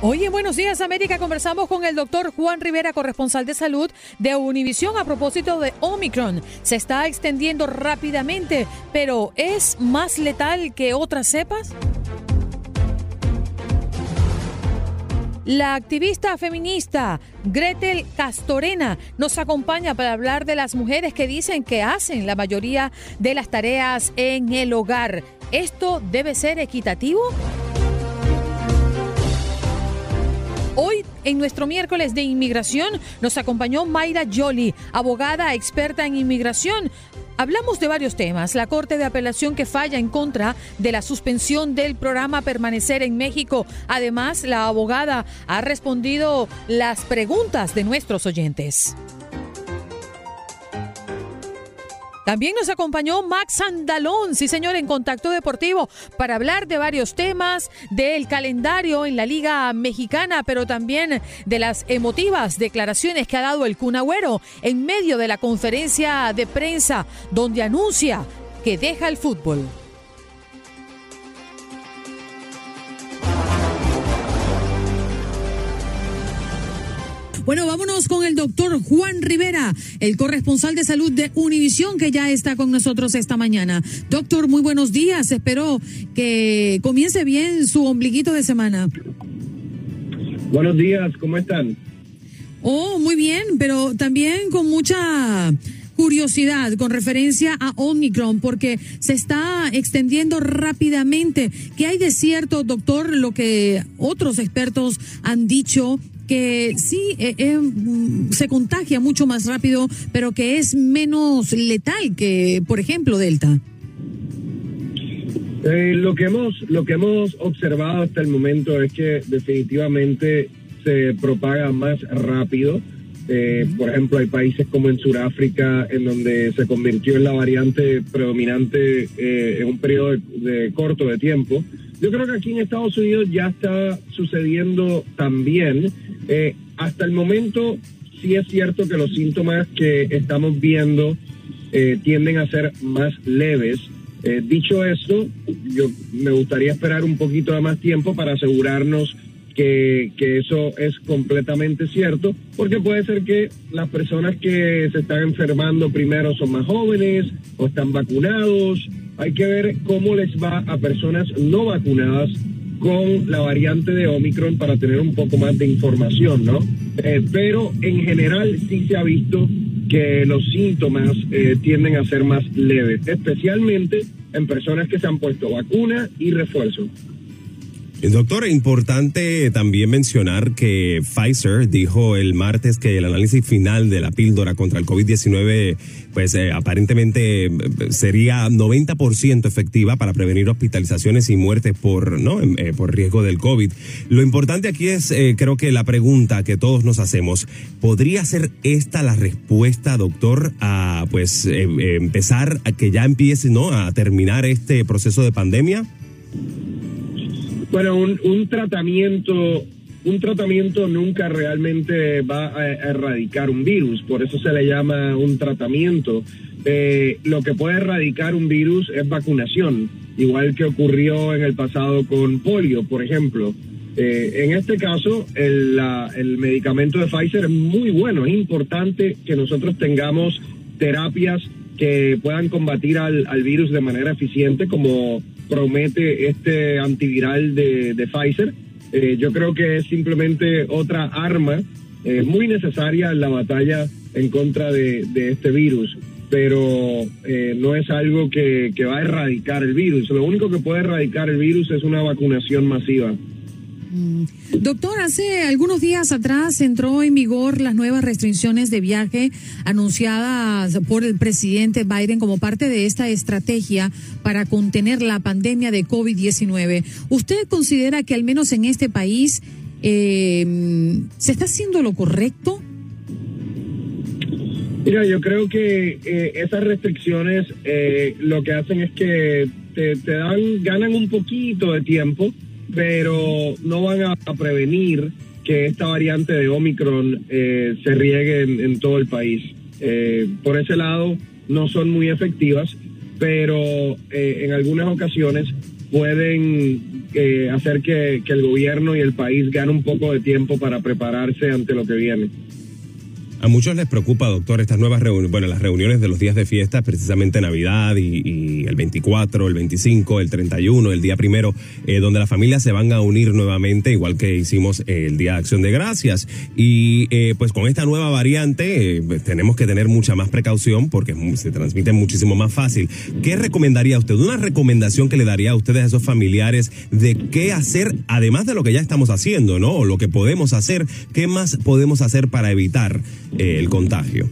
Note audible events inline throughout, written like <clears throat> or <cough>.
Hoy en Buenos Días América conversamos con el doctor Juan Rivera, corresponsal de salud de Univisión a propósito de Omicron. Se está extendiendo rápidamente, pero ¿es más letal que otras cepas? La activista feminista Gretel Castorena nos acompaña para hablar de las mujeres que dicen que hacen la mayoría de las tareas en el hogar. ¿Esto debe ser equitativo? Hoy, en nuestro miércoles de inmigración, nos acompañó Mayra Jolie, abogada experta en inmigración. Hablamos de varios temas. La Corte de Apelación que falla en contra de la suspensión del programa Permanecer en México. Además, la abogada ha respondido las preguntas de nuestros oyentes. También nos acompañó Max Andalón, sí señor, en Contacto Deportivo, para hablar de varios temas, del calendario en la Liga Mexicana, pero también de las emotivas declaraciones que ha dado el Cunagüero en medio de la conferencia de prensa, donde anuncia que deja el fútbol. Bueno, vámonos con el doctor Juan Rivera, el corresponsal de salud de Univisión, que ya está con nosotros esta mañana. Doctor, muy buenos días. Espero que comience bien su ombliguito de semana. Buenos días, ¿cómo están? Oh, muy bien, pero también con mucha curiosidad con referencia a Omicron porque se está extendiendo rápidamente. ¿Qué hay de cierto, doctor, lo que otros expertos han dicho que sí eh, eh, mm, se contagia mucho más rápido, pero que es menos letal que, por ejemplo, Delta. Eh, lo que hemos lo que hemos observado hasta el momento es que definitivamente se propaga más rápido. por ejemplo, hay países como en Sudáfrica, en donde se convirtió en la variante predominante en un periodo de, corto de tiempo. Yo creo que aquí en Estados Unidos ya está sucediendo también. Eh, hasta el momento sí es cierto que los síntomas que estamos viendo eh, tienden a ser más leves. Eh, dicho eso, yo me gustaría esperar un poquito de más tiempo para asegurarnos que, que, eso es completamente cierto, porque puede ser que las personas que se están enfermando primero son más jóvenes o están vacunados. Hay que ver cómo les va a personas no vacunadas con la variante de Omicron para tener un poco más de información, ¿no? Eh, pero en general sí se ha visto que los síntomas eh, tienden a ser más leves, especialmente en personas que se han puesto vacuna y refuerzo. Doctor, importante también mencionar que Pfizer dijo el martes que el análisis final de la píldora contra el COVID-19 pues eh, aparentemente eh, sería 90% efectiva para prevenir hospitalizaciones y muertes por, ¿no? Em, eh, por riesgo del COVID. Lo importante aquí es, creo que la pregunta que todos nos hacemos, ¿podría ser esta la respuesta, doctor, a pues empezar a que ya empiece, ¿no? A terminar este proceso de pandemia? Bueno, un, tratamiento un tratamiento nunca realmente va a erradicar un virus, por eso se le llama un tratamiento. Eh, lo que puede erradicar un virus es vacunación, igual que ocurrió en el pasado con polio, por ejemplo. Eh, en este caso, el, el medicamento de Pfizer es muy bueno, es importante que nosotros tengamos terapias que puedan combatir al, al virus de manera eficiente, como promete este antiviral de, de Pfizer. Eh, yo creo que es simplemente otra arma eh, muy necesaria en la batalla en contra de, este virus, pero eh, no es algo que, que va a erradicar el virus. Lo único que puede erradicar el virus es una vacunación masiva. Mm. Doctor, hace algunos días atrás entró en vigor las nuevas restricciones de viaje anunciadas por el presidente Biden como parte de esta estrategia para contener la pandemia de COVID-19. ¿Usted considera que al menos en este país eh, se está haciendo lo correcto? Mira, yo creo que eh, esas restricciones eh, lo que hacen es que te, te dan, ganan un poquito de tiempo pero no van a, prevenir que esta variante de Omicron eh, se riegue en, todo el país. Eh, por ese lado, no son muy efectivas, pero eh, en algunas ocasiones pueden hacer que, que el gobierno y el país gane un poco de tiempo para prepararse ante lo que viene. A muchos les preocupa, doctor, estas nuevas reuniones, bueno, las reuniones de los días de fiesta, precisamente Navidad y, el 24, el 25, el 31, el día primero, eh, donde las familias se van a unir nuevamente, igual que hicimos eh, el Día de Acción de Gracias. Y eh, pues con esta nueva variante tenemos que tener mucha más precaución porque se transmite muchísimo más fácil. ¿Qué recomendaría usted? Una recomendación que le daría a ustedes a esos familiares de qué hacer, además de lo que ya estamos haciendo, ¿no? O lo que podemos hacer, ¿qué más podemos hacer para evitar? Eh, el contagio?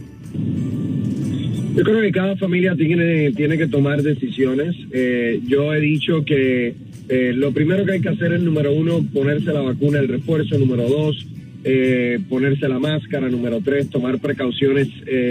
Yo creo que cada familia tiene, tiene que tomar decisiones. Eh, yo he dicho que eh, lo primero que hay que hacer es, número uno, ponerse la vacuna, el refuerzo, número dos, ponerse la máscara, número tres, tomar precauciones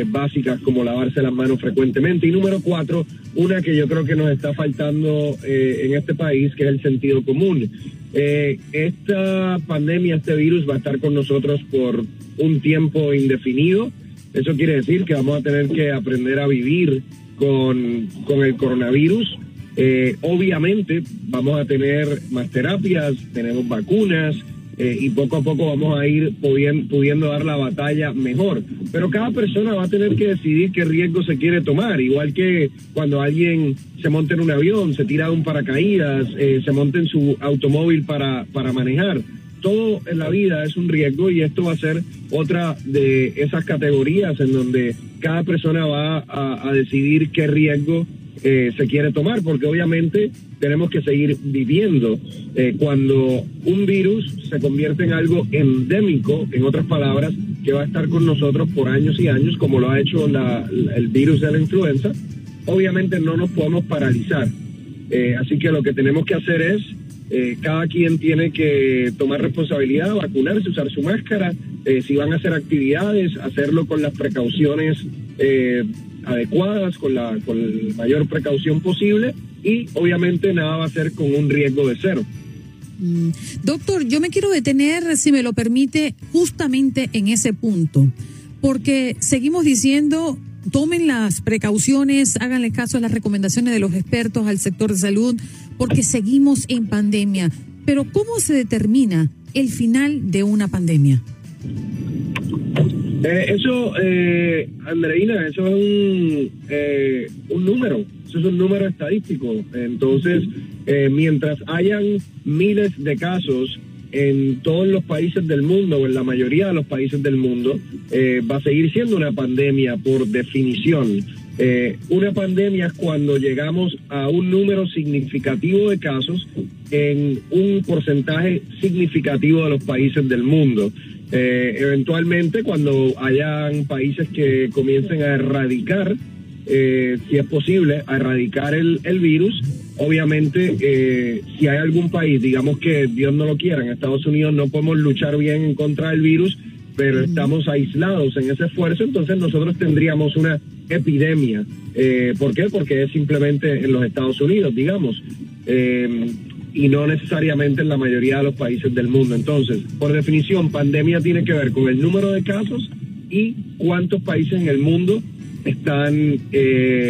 básicas como lavarse las manos frecuentemente y número cuatro, una que yo creo que nos está faltando en este país, que es el sentido común. Esta pandemia, este virus va a estar con nosotros por un tiempo indefinido. Eso quiere decir que vamos a tener que aprender a vivir con, el coronavirus. Eh, obviamente vamos a tener más terapias, tenemos vacunas eh, y poco a poco vamos a ir pudiendo, dar la batalla mejor. Pero cada persona va a tener que decidir qué riesgo se quiere tomar, igual que cuando alguien se monta en un avión, se tira de un paracaídas, eh, se monta en su automóvil para, para manejar todo en la vida es un riesgo y esto va a ser otra de esas categorías en donde cada persona va a, decidir qué riesgo eh, se quiere tomar, porque obviamente tenemos que seguir viviendo. Eh, cuando un virus se convierte en algo endémico, en otras palabras, que va a estar con nosotros por años y años, como lo ha hecho el virus de la influenza, obviamente no nos podemos paralizar. Eh, así que lo que tenemos que hacer es eh, cada quien tiene que tomar responsabilidad, vacunarse, usar su máscara, si van a hacer actividades, hacerlo con las precauciones adecuadas, con la, con la mayor precaución posible y obviamente nada va a ser con un riesgo de cero. Mm. Doctor, yo me quiero detener, si me lo permite, justamente en ese punto, porque seguimos diciendo tomen las precauciones, háganle caso a las recomendaciones de los expertos al sector de salud, porque seguimos en pandemia. Pero ¿cómo se determina el final de una pandemia? Eh, eso, eh, Andreina, eso es un, eh, un número, eso es un número estadístico. Entonces, eh, mientras hayan miles de casos en todos los países del mundo, o en la mayoría de los países del mundo, eh, va a seguir siendo una pandemia por definición. Eh, una pandemia es cuando llegamos a un número significativo de casos en un porcentaje significativo de los países del mundo. Eh, eventualmente, cuando hayan países que comiencen a erradicar, si es posible, a erradicar el, el virus, obviamente, eh, si hay algún país, digamos que Dios no lo quiera, en Estados Unidos no podemos luchar bien en contra del virus, pero estamos aislados en ese esfuerzo, entonces nosotros tendríamos una epidemia. Eh, ¿Por qué? Porque es simplemente en los Estados Unidos, digamos, eh, y no necesariamente en la mayoría de los países del mundo. Entonces, por definición, pandemia tiene que ver con el número de casos y cuántos países en el mundo están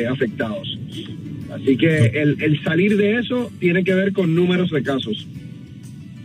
afectados. Así que el, salir de eso tiene que ver con números de casos.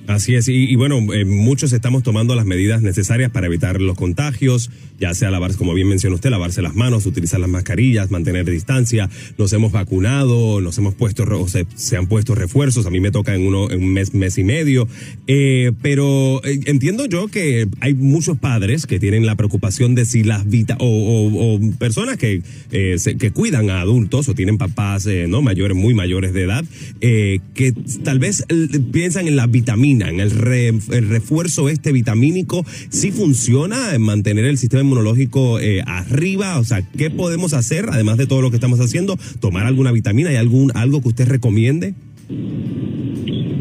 Así es, y, bueno, eh, muchos estamos tomando las medidas necesarias para evitar los contagios, ya sea lavarse, como bien mencionó usted, lavarse las manos, utilizar las mascarillas, mantener distancia, nos hemos vacunado, nos hemos puesto, o se, se han puesto refuerzos, a mí me toca en uno, en un mes, mes y medio, eh, pero eh, entiendo yo que hay muchos padres que tienen la preocupación de si las vita o, personas que, que cuidan a adultos o tienen papás no mayores, muy mayores de edad, que tal vez piensan en las vitaminas en el, refuerzo este vitamínico, ¿sí funciona en mantener el sistema inmunológico eh, arriba? O sea, ¿qué podemos hacer, además de todo lo que estamos haciendo? ¿Tomar alguna vitamina? ¿Hay algún, algo que usted recomiende?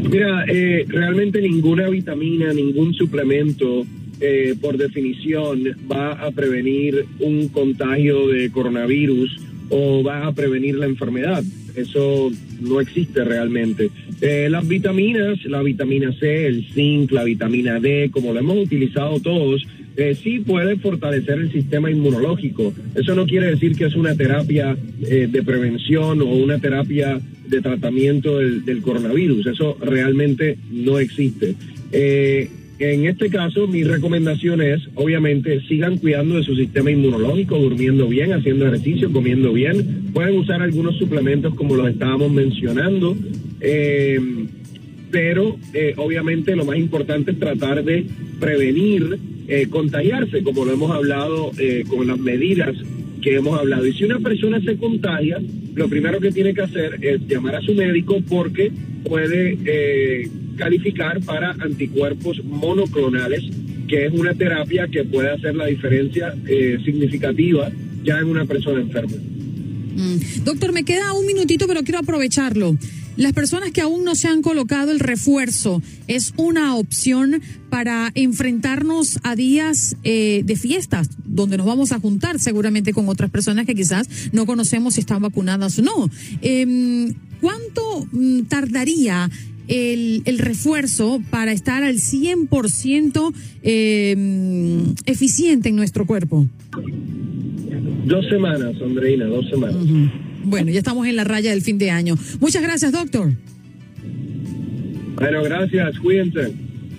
Mira, eh, realmente ninguna vitamina, ningún suplemento, eh, por definición, va a prevenir un contagio de coronavirus o va a prevenir la enfermedad. Eso no existe realmente. Eh, las vitaminas, la vitamina C, el zinc, la vitamina D, como lo hemos utilizado todos, eh, sí puede fortalecer el sistema inmunológico. Eso no quiere decir que es una terapia eh, de prevención o una terapia de tratamiento del, del coronavirus. Eso realmente no existe. Eh, en este caso, mi recomendación es, obviamente, sigan cuidando de su sistema inmunológico, durmiendo bien, haciendo ejercicio, comiendo bien. Pueden usar algunos suplementos como los estábamos mencionando. Eh, pero eh, obviamente lo más importante es tratar de prevenir eh, contagiarse, como lo hemos hablado con las medidas que hemos hablado. Y si una persona se contagia, lo primero que tiene que hacer es llamar a su médico porque puede calificar para anticuerpos monoclonales, que es una terapia que puede hacer la diferencia eh, significativa ya en una persona enferma. Mm. Doctor, me queda un minutito, pero quiero aprovecharlo. Las personas que aún no se han colocado el refuerzo es una opción para enfrentarnos a días eh, de fiestas, donde nos vamos a juntar seguramente con otras personas que quizás no conocemos si están vacunadas o no. Em, ¿Cuánto mm, tardaría el, el refuerzo para estar al 100% eh, eficiente en nuestro cuerpo? Dos semanas, Andreina, dos semanas. Bueno, ya estamos en la raya del fin de año. Muchas gracias, doctor. Bueno, gracias, cuídense.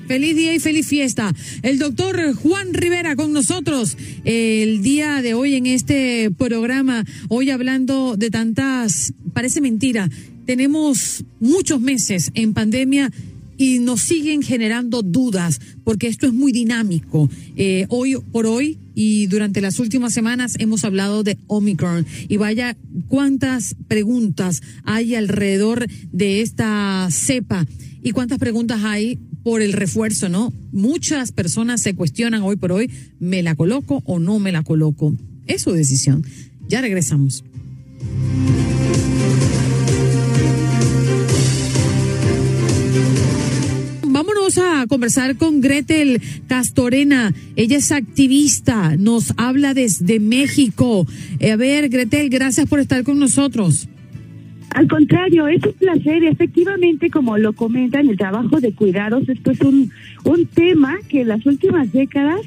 Feliz día y feliz fiesta. El doctor Juan Rivera con nosotros el día de hoy en este programa, hoy hablando de tantas, parece mentira, tenemos muchos meses en pandemia y nos siguen generando dudas porque esto es muy dinámico. Eh, hoy por hoy y durante las últimas semanas hemos hablado de Omicron y vaya cuántas preguntas hay alrededor de esta cepa y cuántas preguntas hay por el refuerzo, ¿no? Muchas personas se cuestionan hoy por hoy, ¿me la coloco o no me la coloco? Es su decisión. Ya regresamos. A conversar con Gretel Castorena. Ella es activista, nos habla desde México. Eh, a ver, Gretel, gracias por estar con nosotros. Al contrario, es un placer. Efectivamente, como lo comentan, el trabajo de cuidados, esto es un, un tema que en las últimas décadas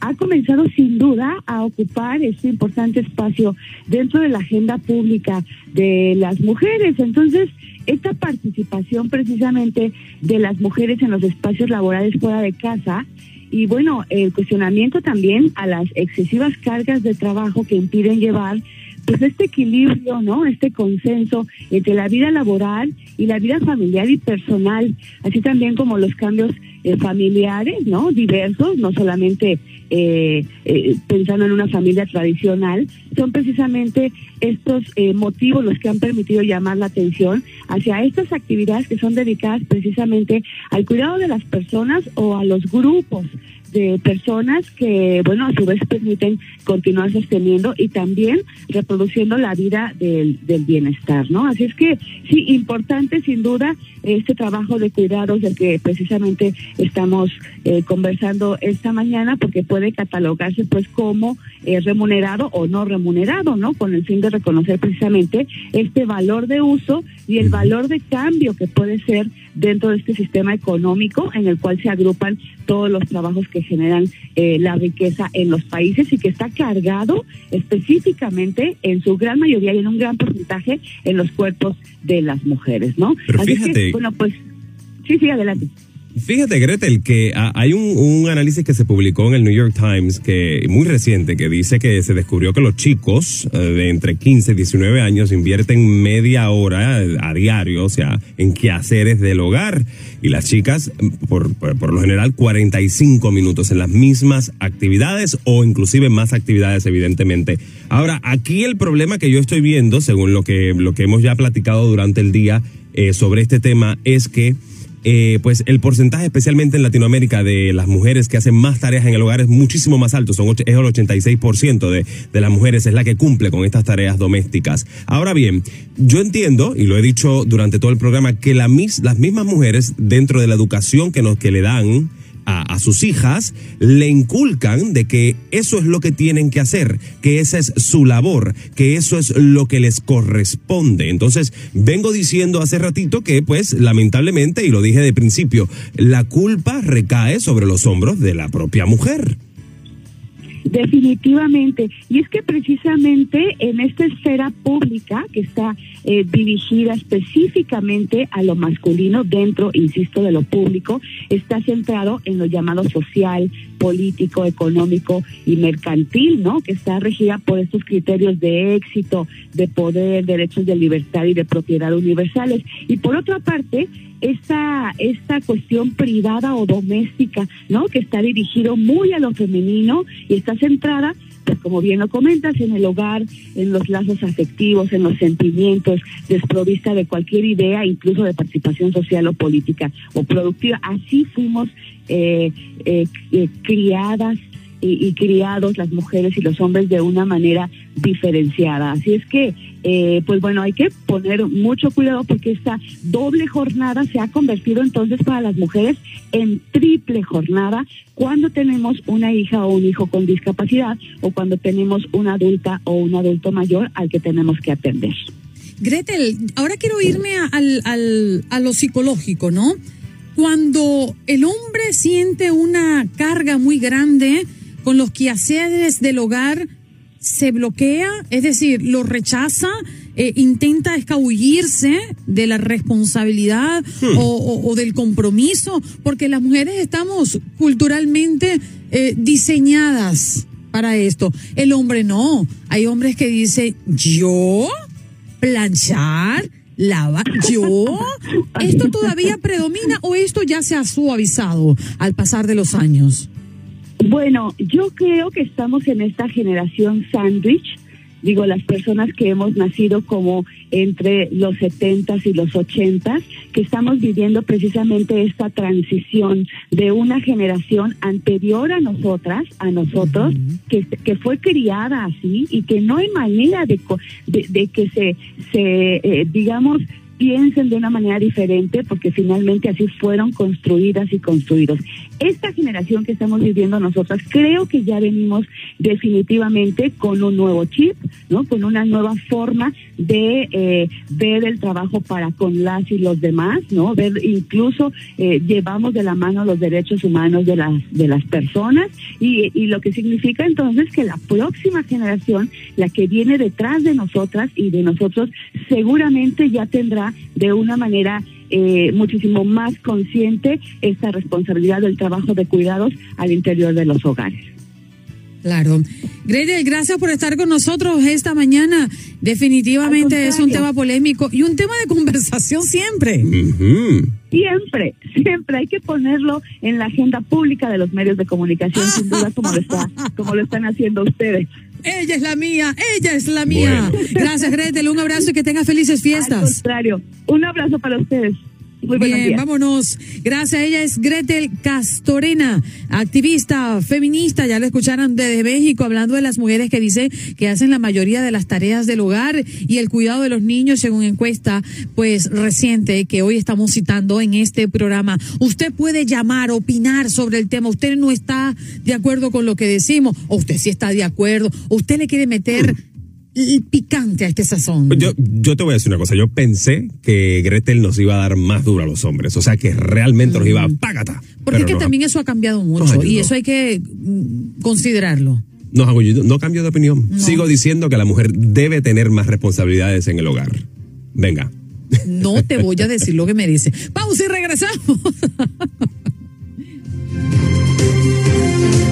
ha comenzado sin duda a ocupar este importante espacio dentro de la agenda pública de las mujeres. Entonces, esta participación precisamente de las mujeres en los espacios laborales fuera de casa y bueno, el cuestionamiento también a las excesivas cargas de trabajo que impiden llevar pues este equilibrio, ¿no? Este consenso entre la vida laboral y la vida familiar y personal, así también como los cambios eh, familiares, ¿no? Diversos, no solamente eh, eh, pensando en una familia tradicional, son precisamente estos eh, motivos los que han permitido llamar la atención hacia estas actividades que son dedicadas precisamente al cuidado de las personas o a los grupos de personas que, bueno, a su vez permiten continuar sosteniendo y también reproduciendo la vida del, del bienestar, ¿no? Así es que, sí, importante sin duda este trabajo de cuidados del que precisamente estamos eh, conversando esta mañana, porque puede catalogarse pues como eh, remunerado o no remunerado, ¿no? Con el fin de reconocer precisamente este valor de uso y el valor de cambio que puede ser dentro de este sistema económico en el cual se agrupan todos los trabajos que generan eh, la riqueza en los países y que está cargado específicamente en su gran mayoría y en un gran porcentaje en los cuerpos de las mujeres, ¿no? Pero fíjate, bueno, pues sí, sí, adelante. Fíjate, Gretel, que ah, hay un, un, análisis que se publicó en el New York Times que muy reciente que dice que se descubrió que los chicos eh, de entre 15 y 19 años invierten media hora eh, a diario, o sea, en quehaceres del hogar, y las chicas, por, por, por lo general, 45 minutos en las mismas actividades o inclusive más actividades, evidentemente. Ahora, aquí el problema que yo estoy viendo, según lo que, lo que hemos ya platicado durante el día eh, sobre este tema, es que eh, pues el porcentaje, especialmente en Latinoamérica, de las mujeres que hacen más tareas en el hogar es muchísimo más alto. Son, es el 86% de, de las mujeres es la que cumple con estas tareas domésticas. Ahora bien, yo entiendo, y lo he dicho durante todo el programa, que la mis, las mismas mujeres, dentro de la educación que, nos, que le dan, a, sus hijas le inculcan de que eso es lo que tienen que hacer, que esa es su labor, que eso es lo que les corresponde. Entonces, vengo diciendo hace ratito que, pues, lamentablemente, y lo dije de principio, la culpa recae sobre los hombros de la propia mujer. Definitivamente. Y es que precisamente en esta esfera pública que está eh, dirigida específicamente a lo masculino dentro, insisto, de lo público, está centrado en lo llamado social, político, económico y mercantil, ¿no? Que está regida por estos criterios de éxito, de poder, derechos de libertad y de propiedad universales. Y por otra parte, esta, esta cuestión privada o doméstica, ¿no? Que está dirigido muy a lo femenino y está centrada, como bien lo comentas, en el hogar, en los lazos afectivos, en los sentimientos, desprovista de cualquier idea, incluso de participación social o política o productiva. Así fuimos eh, eh, eh, criadas y, y, criados las mujeres y los hombres de una manera diferenciada. Así es que, eh, pues bueno, hay que poner mucho cuidado porque esta doble jornada se ha convertido entonces para las mujeres en triple jornada cuando tenemos una hija o un hijo con discapacidad o cuando tenemos una adulta o un adulto mayor al que tenemos que atender. Gretel, ahora quiero irme a, al, al, a lo psicológico, ¿no? Cuando el hombre siente una carga muy grande, con los quehaceres del hogar se bloquea, es decir, lo rechaza, eh, intenta escabullirse de la responsabilidad hmm. o, o, o, del compromiso, porque las mujeres estamos culturalmente eh, diseñadas para esto. El hombre no. Hay hombres que dicen, yo, planchar, lavar, yo. ¿Esto todavía predomina o esto ya se ha suavizado al pasar de los años? Bueno, yo creo que estamos en esta generación sándwich, digo, las personas que hemos nacido como entre los setentas y los ochentas, que estamos viviendo precisamente esta transición de una generación anterior a nosotras, a nosotros, uh -huh. que, que fue criada así y que no hay manera de, de, de que se, se eh, digamos, piensen de una manera diferente porque finalmente así fueron construidas y construidos. Esta generación que estamos viviendo nosotras, creo que ya venimos definitivamente con un nuevo chip, ¿no? Con una nueva forma de eh, ver el trabajo para con las y los demás, ¿no? Ver incluso eh, llevamos de la mano los derechos humanos de las de las personas y, y lo que significa entonces que la próxima generación, la que viene detrás de nosotras y de nosotros, seguramente ya tendrá de una manera eh, muchísimo más consciente esta responsabilidad del trabajo de cuidados al interior de los hogares. Claro. Gretel, gracias por estar con nosotros esta mañana. Definitivamente es un tema polémico y un tema de conversación siempre. Uh -huh. Siempre, siempre hay que ponerlo en la agenda pública de los medios de comunicación, sin duda, como lo, está, como lo están haciendo ustedes. Ella es la mía, ella es la mía. Bueno. Gracias, Gretel. Un abrazo y que tenga felices fiestas. Al contrario, un abrazo para ustedes. Muy Bien, vámonos. Gracias. Ella es Gretel Castorena, activista feminista. Ya lo escucharon desde México, hablando de las mujeres que dice que hacen la mayoría de las tareas del hogar y el cuidado de los niños, según encuesta, pues reciente que hoy estamos citando en este programa. Usted puede llamar, opinar sobre el tema. Usted no está de acuerdo con lo que decimos, o usted sí está de acuerdo, o usted le quiere meter. <clears throat> Mm el picante a este sazón. Yo, yo te voy a decir una cosa, yo pensé que Gretel nos iba a dar más duro a los hombres, o sea que realmente mm. nos iba a págata. Porque es que también eso ha cambiado mucho y eso hay que considerarlo. No, no cambio de opinión. No. Sigo diciendo que la mujer debe tener más responsabilidades en el hogar. Venga. No te voy a decir lo que me dice. Pausa y regresamos. <laughs>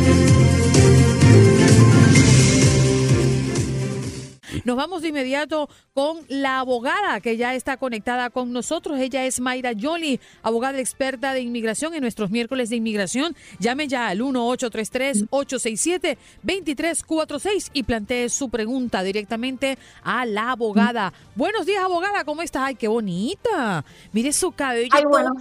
Nos vamos de inmediato con la abogada que ya está conectada con nosotros. Ella es Mayra Yoli, abogada experta de inmigración en nuestros miércoles de inmigración. Llame ya al 1-833-867-2346 y plantee su pregunta directamente a la abogada. Buenos días, abogada, ¿cómo está? Ay, qué bonita. Mire su cabello Ay, todo buenos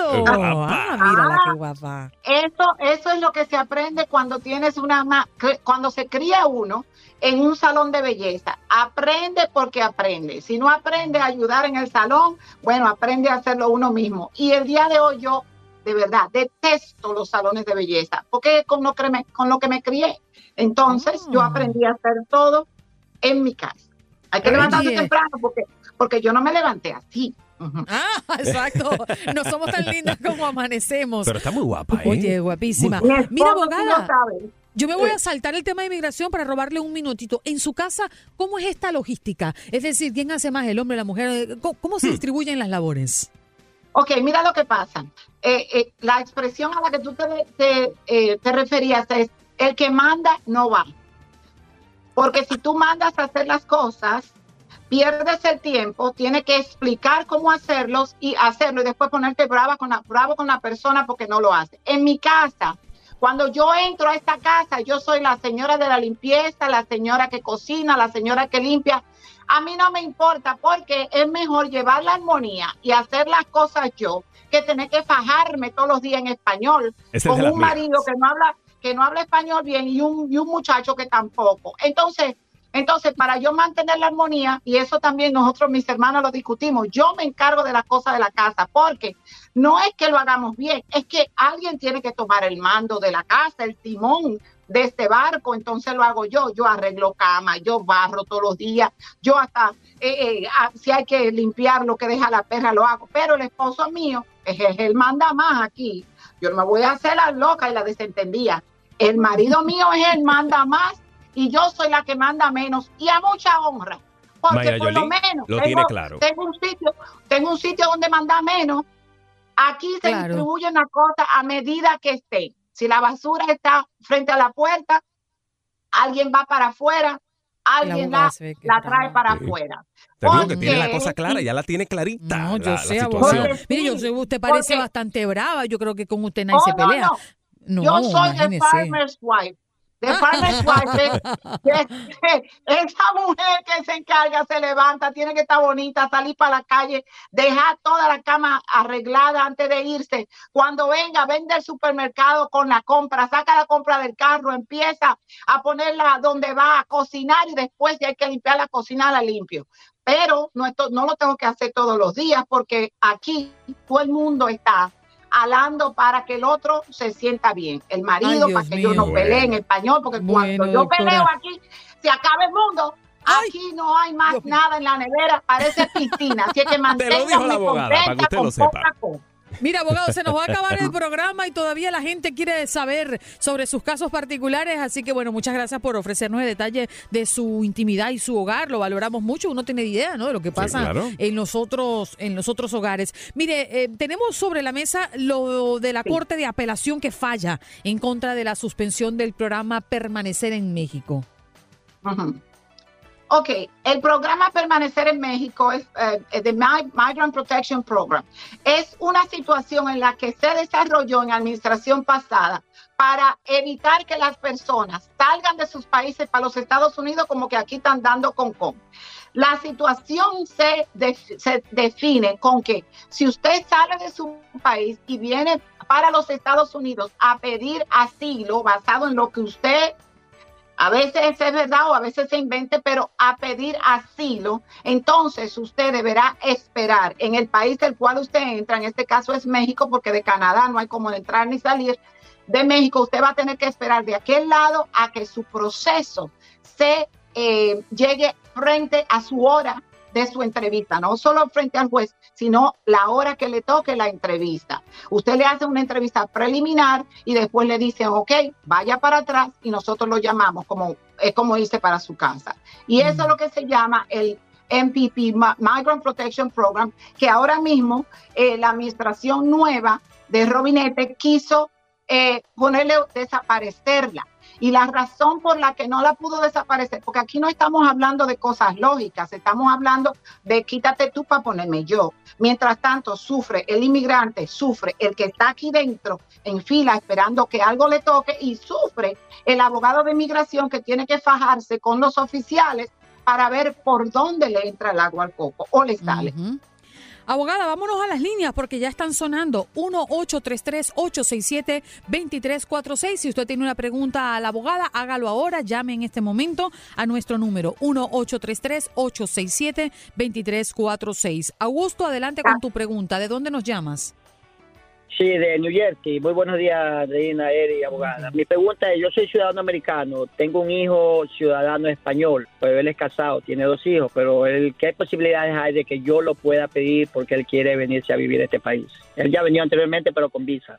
Ah, mírala, qué guapa. Eso, eso es lo que se aprende cuando tienes una cuando se cría uno en un salón de belleza. Aprende porque aprende. Si no aprende a ayudar en el salón, bueno, aprende a hacerlo uno mismo. Y el día de hoy yo, de verdad, detesto los salones de belleza, porque es con lo que me, con lo que me crié. Entonces, yo Ah. aprendí a hacer todo en mi casa. Hay que Ay, levantarse temprano porque, porque yo no me levanté así. Ah, <laughs> exacto. No somos tan lindas como amanecemos. Pero está muy guapa, ¿eh? Oye, guapísima. Mi Mira, abogada, yo me voy a saltar el tema de inmigración para robarle un minutito. En su casa, ¿cómo es esta logística? Es decir, ¿quién hace más, el hombre, la mujer? ¿Cómo, cómo Hmm. se distribuyen las labores? Ok, mira lo que pasa. Eh, eh, la expresión a la que tú te, te, eh, te referías es, el que manda no va. Porque si tú mandas a hacer las cosas, pierdes el tiempo, tienes que explicar cómo hacerlos y hacerlo y después ponerte brava con la, bravo con la persona porque no lo hace. En mi casa, cuando yo entro a esta casa, yo soy la señora de la limpieza, la señora que cocina, la señora que limpia. A mí no me importa porque es mejor llevar la armonía y hacer las cosas yo que tener que fajarme todos los días en español es con las un mías. marido que no habla que no habla español bien y un, y un muchacho que tampoco. Entonces, entonces, para yo mantener la armonía, y eso también nosotros, mis hermanos, lo discutimos, yo me encargo de las cosas de la casa, porque no es que lo hagamos bien, es que alguien tiene que tomar el mando de la casa, el timón de este barco, entonces lo hago yo, yo arreglo cama, yo barro todos los días, yo hasta, eh, eh, ah, si hay que limpiar lo que deja la perra, lo hago, pero el esposo mío, es, es el manda más aquí, yo no me voy a hacer la loca y la desentendía, el marido mío es el manda más y yo soy la que manda menos y a mucha honra. Porque Mayra por lo menos lo tengo, tiene claro. tengo un sitio, tengo un sitio donde manda menos. Aquí se Claro. distribuye una cosa a medida que esté. Si la basura está frente a la puerta, alguien va para afuera, alguien la, trae para Sí. afuera. Te digo que tiene la cosa clara, ya la tiene clarita. No, yo la- sé. Porque Mire, yo sé, usted parece porque- bastante brava. Yo creo que con usted nadie Oh, se no, pelea. no. No, Yo soy imagínese. De Farmer's Wife es, <laughs> es- esa mujer que se encarga, se levanta, tiene que estar bonita, salir para la calle, dejar toda la cama arreglada antes de irse. Cuando venga, vende el supermercado con la compra, saca la compra del carro, empieza a ponerla donde va a cocinar y después si hay que limpiar la cocina, la limpio. Pero no, esto, no lo tengo que hacer todos los días porque aquí todo el mundo está alando para que el otro se sienta bien. El marido, Ay, para que yo no pelee en español, porque Bueno, cuando yo doctora. peleo aquí, se acaba el mundo. Ay, Aquí no hay más Dios nada en la nevera, parece piscina. Así es que <laughs> manténganme contenta con poca cosa. Mira, abogado, se nos va a acabar el <laughs> programa y todavía la gente quiere saber sobre sus casos particulares, así que bueno, muchas gracias por ofrecernos el detalle de su intimidad y su hogar, lo valoramos mucho, uno tiene idea, ¿no? De lo que pasa claro. en los otros en los otros hogares. Mire, eh, tenemos sobre la mesa lo de la Corte de Apelación que falla en contra de la suspensión del programa Permanecer en México. Ujú. Ok, el programa Permanecer en México es el de Migrant Protection Program. Es una situación en la que se desarrolló en administración pasada para evitar que las personas salgan de sus países para los Estados Unidos como que aquí están dando con con. La situación se, se define con que si usted sale de su país y viene para los Estados Unidos a pedir asilo basado en lo que usted a veces es verdad o a veces se invente, pero a pedir asilo, entonces usted deberá esperar en el país del cual usted entra, en este caso es México, porque de Canadá no hay como entrar ni salir, de México usted va a tener que esperar de aquel lado a que su proceso se eh, llegue frente a su hora de su entrevista, no solo frente al juez, sino la hora que le toque la entrevista. Usted le hace una entrevista preliminar y después le dicen, ok, vaya para atrás y nosotros lo llamamos como es como irse para su casa. Y eso es lo que se llama el MPP, Migrant Protection Program, que ahora mismo eh, la administración nueva de Robinete quiso eh, ponerle, desaparecerla. Y la razón por la que no la pudo desaparecer, porque aquí no estamos hablando de cosas lógicas, estamos hablando de quítate tú para ponerme yo. Mientras tanto, sufre el inmigrante, sufre el que está aquí dentro en fila esperando que algo le toque y sufre el abogado de inmigración que tiene que fajarse con los oficiales para ver por dónde le entra el agua al coco o le sale. Abogada, vámonos a las líneas porque ya están sonando 1-833-867-2346. Si usted tiene una pregunta a la abogada, hágalo ahora. Llame en este momento a nuestro número 1-833-867-2346. Augusto, adelante con tu pregunta. ¿De dónde nos llamas? Sí, de New Jersey. Muy buenos días, Reina Eri, abogada. Mi pregunta es, yo soy ciudadano americano, tengo un hijo ciudadano español, pero él es casado, tiene dos hijos, pero él, ¿qué posibilidades hay de que yo lo pueda pedir porque él quiere venirse a vivir a este país? Él ya venido anteriormente, pero con visa.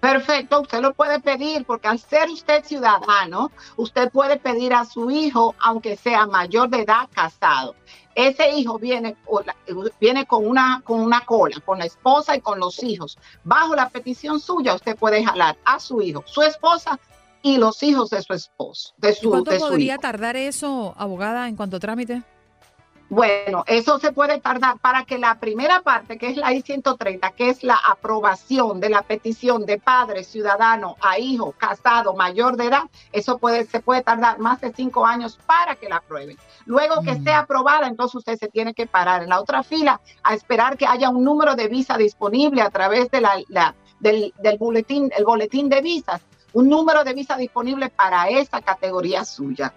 Perfecto, usted lo puede pedir porque al ser usted ciudadano, usted puede pedir a su hijo, aunque sea mayor de edad, casado ese hijo viene, viene con, una, con una cola, con la esposa y con los hijos. Bajo la petición suya, usted puede jalar a su hijo, su esposa y los hijos de su esposo. De su, ¿Cuánto podría tardar eso, abogada, en cuanto a trámite? Bueno, eso se puede tardar para que la primera parte, que es la I-130, que es la aprobación de la petición de padre ciudadano a hijo casado mayor de edad, eso puede, se puede tardar más de cinco años para que la aprueben. Luego que esté mm. aprobada, entonces usted se tiene que parar en la otra fila a esperar que haya un número de visa disponible a través de la, del, del boletín, el boletín de visas, un número de visa disponible para esa categoría suya.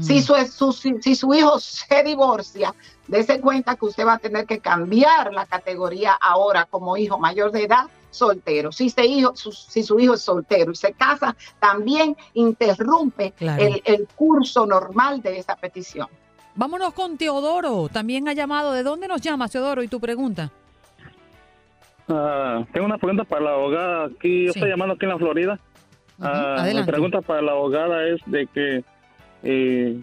Si, mm. su, si, su hijo se divorcia, dése cuenta que usted va a tener que cambiar la categoría ahora como hijo mayor de edad soltero. Si, hijo, su, si su hijo es soltero y se casa, también interrumpe el, curso normal de esa petición. Vámonos con Teodoro. También ha llamado. ¿De dónde nos llamas, Teodoro? ¿Y tu pregunta? Ah, tengo una pregunta para la abogada. Aquí, yo estoy llamando aquí en la Florida. Ah, mi pregunta para la abogada es de que eh,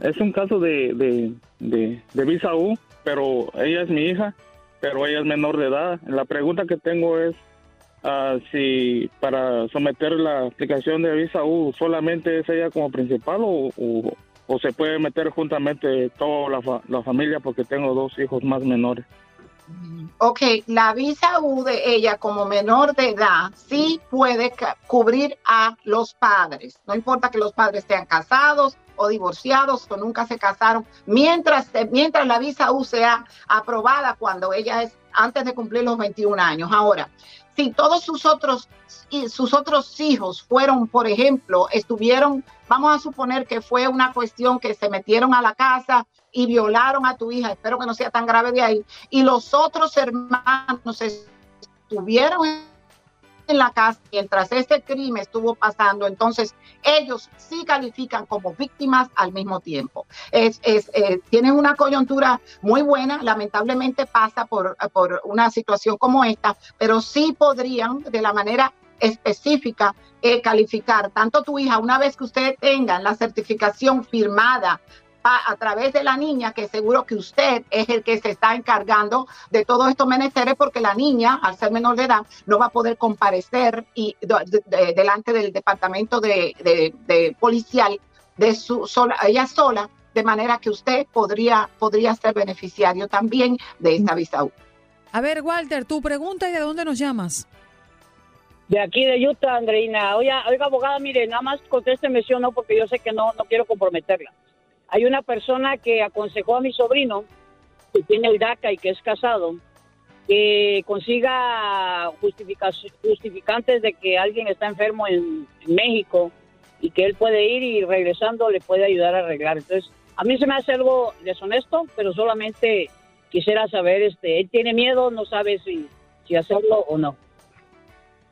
es un caso de, de, de, visa U, pero ella es mi hija, pero ella es menor de edad. La pregunta que tengo es uh, si para someter la aplicación de visa U solamente es ella como principal o, o, se puede meter juntamente toda la, la familia porque tengo dos hijos más menores. Ok, la visa U de ella como menor de edad sí puede cubrir a los padres. No importa que los padres estén casados o divorciados o nunca se casaron, mientras, mientras la visa U sea aprobada cuando ella es antes de cumplir los 21 años. Ahora, si todos sus otros, sus otros hijos fueron, por ejemplo, estuvieron, vamos a suponer que fue una cuestión que se metieron a la casa y violaron a tu hija, espero que no sea tan grave de ahí, y los otros hermanos estuvieron en la casa mientras este crimen estuvo pasando, entonces ellos sí califican como víctimas al mismo tiempo. Eh, tienen una coyuntura muy buena, lamentablemente pasa por, por una situación como esta, pero sí podrían de la manera específica eh, calificar tanto tu hija una vez que ustedes tengan la certificación firmada a, través de la niña, que seguro que usted es el que se está encargando de todos estos menesteres, porque la niña, al ser menor de edad, no va a poder comparecer y delante del departamento de, policial de su sola, ella sola, de manera que usted podría, podría ser beneficiario también de esta visa A ver, Walter, tu pregunta y de dónde nos llamas. De aquí de Utah, Andreina. Oiga, oiga, abogada, mire, nada más contésteme sí no, porque yo sé que no, no quiero comprometerla. Hay una persona que aconsejó a mi sobrino, que tiene el DACA y que es casado, que consiga justificantes de que alguien está enfermo en, México y que él puede ir y regresando le puede ayudar a arreglar. Entonces, a mí se me hace algo deshonesto, pero solamente quisiera saber, este, él tiene miedo, no sabe si, si hacerlo o no.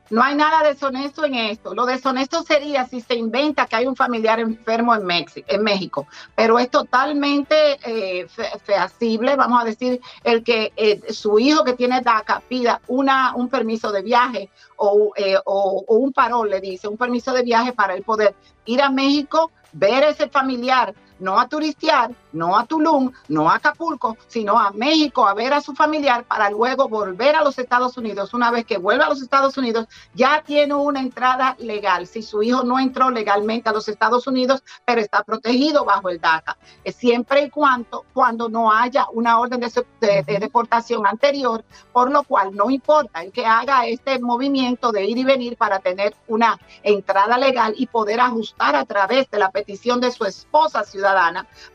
No hay nada deshonesto en esto. Lo deshonesto sería si se inventa que hay un familiar enfermo en, en México, pero es totalmente eh, feasible, vamos a decir, el que eh, su hijo que tiene DACA pida una, un permiso de viaje o, eh, o, un parol, le dice, un permiso de viaje para él poder ir a México, ver ese familiar no a turistear, no a Tulum, no a Acapulco, sino a México a ver a su familiar para luego volver a los Estados Unidos. Una vez que vuelve a los Estados Unidos, ya tiene una entrada legal. Si su hijo no entró legalmente a los Estados Unidos, pero está protegido bajo el DACA, siempre y cuando, cuando no haya una orden de, deportación anterior, por lo cual no importa el que haga este movimiento de ir y venir para tener una entrada legal y poder ajustar a través de la petición de su esposa ciudadana.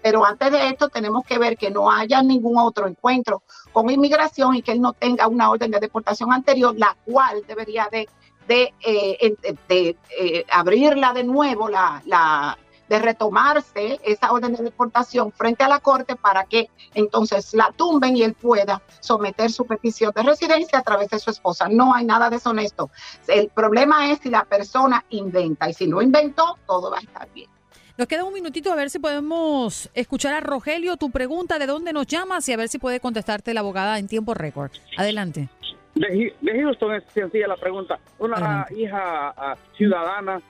Pero antes de esto tenemos que ver que no haya ningún otro encuentro con inmigración y que él no tenga una orden de deportación anterior, la cual debería de, de, eh, de eh, abrirla de nuevo, la, la, de retomarse esa orden de deportación frente a la corte para que entonces la tumben y él pueda someter su petición de residencia a través de su esposa. No hay nada deshonesto. El problema es si la persona inventa y si no inventó, todo va a estar bien. Nos queda un minutito a ver si podemos escuchar a Rogelio tu pregunta de dónde nos llamas y a ver si puede contestarte la abogada en tiempo récord. Adelante. De, Houston es sencilla la pregunta. Una hija ah, ciudadana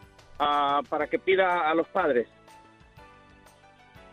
para que pida a los padres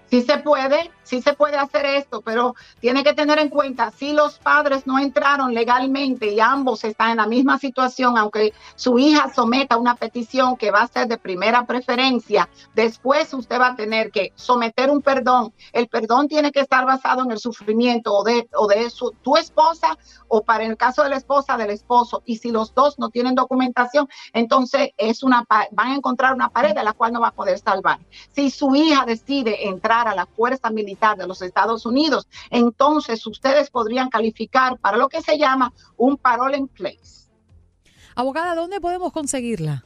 Sí se puede, sí se puede hacer esto, pero tiene que tener en cuenta, si los padres no entraron legalmente y ambos están en la misma situación, aunque su hija someta una petición que va a ser de primera preferencia, después usted va a tener que someter un perdón. El perdón tiene que estar basado en el sufrimiento o de, o de su, tu esposa o para el caso de la esposa del esposo. Y si los dos no tienen documentación, entonces es una, van a encontrar una pared de la cual no va a poder salvar. Si su hija decide entrar a la fuerza militar de los Estados Unidos, entonces ustedes podrían calificar para lo que se llama un parole en place. Abogada, ¿dónde podemos conseguirla?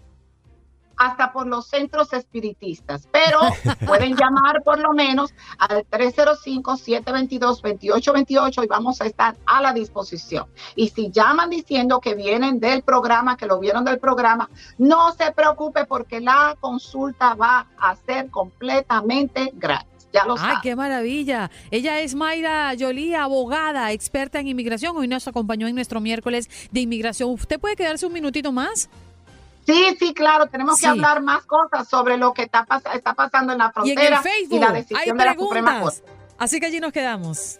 hasta por los centros espiritistas, pero <laughs> pueden llamar por lo menos al 305-722-2828 y vamos a estar a la disposición. Y si llaman diciendo que vienen del programa, que lo vieron del programa, no se preocupe porque la consulta va a ser completamente gratis. Ya lo ¡Ay, qué maravilla! Ella es Mayra Jolie, abogada, experta en inmigración. Hoy nos acompañó en nuestro miércoles de inmigración. ¿Usted puede quedarse un minutito más? Sí, sí, claro, tenemos que hablar más cosas sobre lo que está, está pasando en la frontera y, la decisión de la Suprema Corte. Así que allí nos quedamos.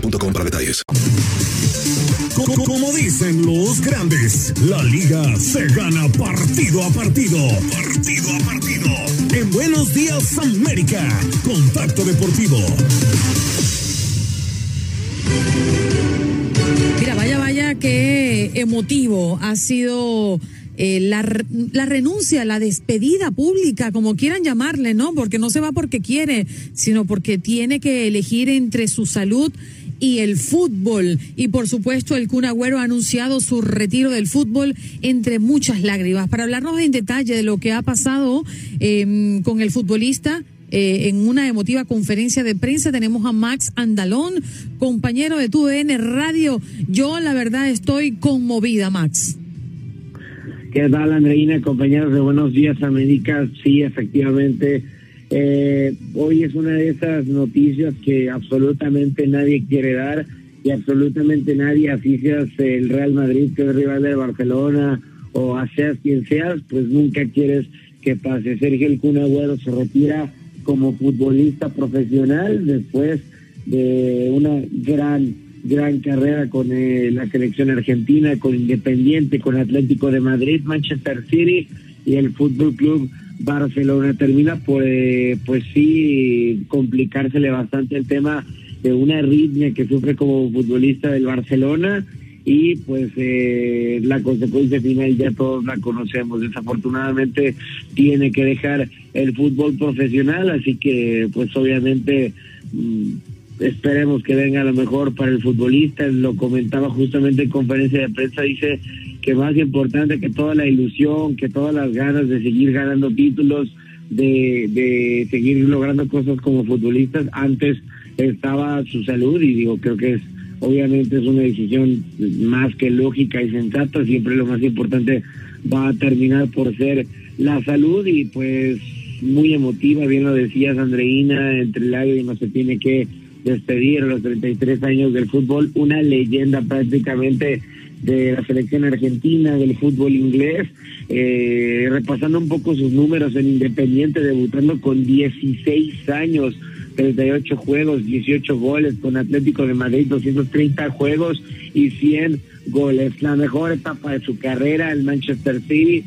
para detalles. Como dicen los grandes, la liga se gana partido a partido. Partido a partido. En Buenos Días América, Contacto Deportivo. Mira, vaya, vaya, qué emotivo ha sido eh, la, la, renuncia, la despedida pública, como quieran llamarle, ¿no? Porque no se va porque quiere, sino porque tiene que elegir entre su salud y el fútbol. Y por supuesto, el Kun Agüero ha anunciado su retiro del fútbol entre muchas lágrimas. Para hablarnos en detalle de lo que ha pasado em, con el futbolista, eh, en una emotiva conferencia de prensa tenemos a Max Andalón, compañero de TUDN Radio. Yo la verdad estoy conmovida, Max. ¿Qué tal, Andreina? Compañeros de Buenos Días, América. Sí, efectivamente, eh, hoy es una de esas noticias que absolutamente nadie quiere dar y absolutamente nadie, así el Real Madrid, que es rival del Barcelona, o seas quien seas, pues nunca quieres que pase. Sergio El Kun se retira como futbolista profesional después de una gran, gran carrera con eh, la selección argentina, con Independiente, con Atlético de Madrid, Manchester City y el Fútbol Club Barcelona termina por, eh, pues sí, complicársele bastante el tema de una arritmia que sufre como futbolista del Barcelona y pues eh, la consecuencia final ya todos la conocemos. Desafortunadamente tiene que dejar el fútbol profesional, así que pues obviamente mm, esperemos que venga lo mejor para el futbolista. Lo comentaba justamente en conferencia de prensa, dice que más importante que toda la ilusión, que todas las ganas de seguir ganando títulos, de, de seguir logrando cosas como futbolistas, antes estaba su salud y digo, creo que es obviamente es una decisión más que lógica y sensata, siempre lo más importante va a terminar por ser la salud y pues muy emotiva, bien lo decías Andreina, entre lágrimas se tiene que despedir a los 33 años del fútbol, una leyenda prácticamente de la selección argentina, del fútbol inglés, eh, repasando un poco sus números en Independiente, debutando con 16 años, 38 juegos, 18 goles, con Atlético de Madrid 230 juegos y 100 goles. La mejor etapa de su carrera, el Manchester City,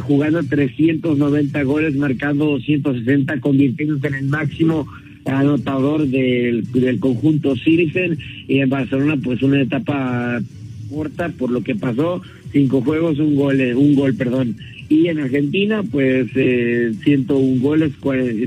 jugando 390 goles, marcando 260, convirtiéndose en el máximo anotador del, del conjunto Citizen y en Barcelona pues una etapa corta por lo que pasó, cinco juegos, un gol, eh, un gol, perdón. Y en Argentina, pues eh, 101 goles,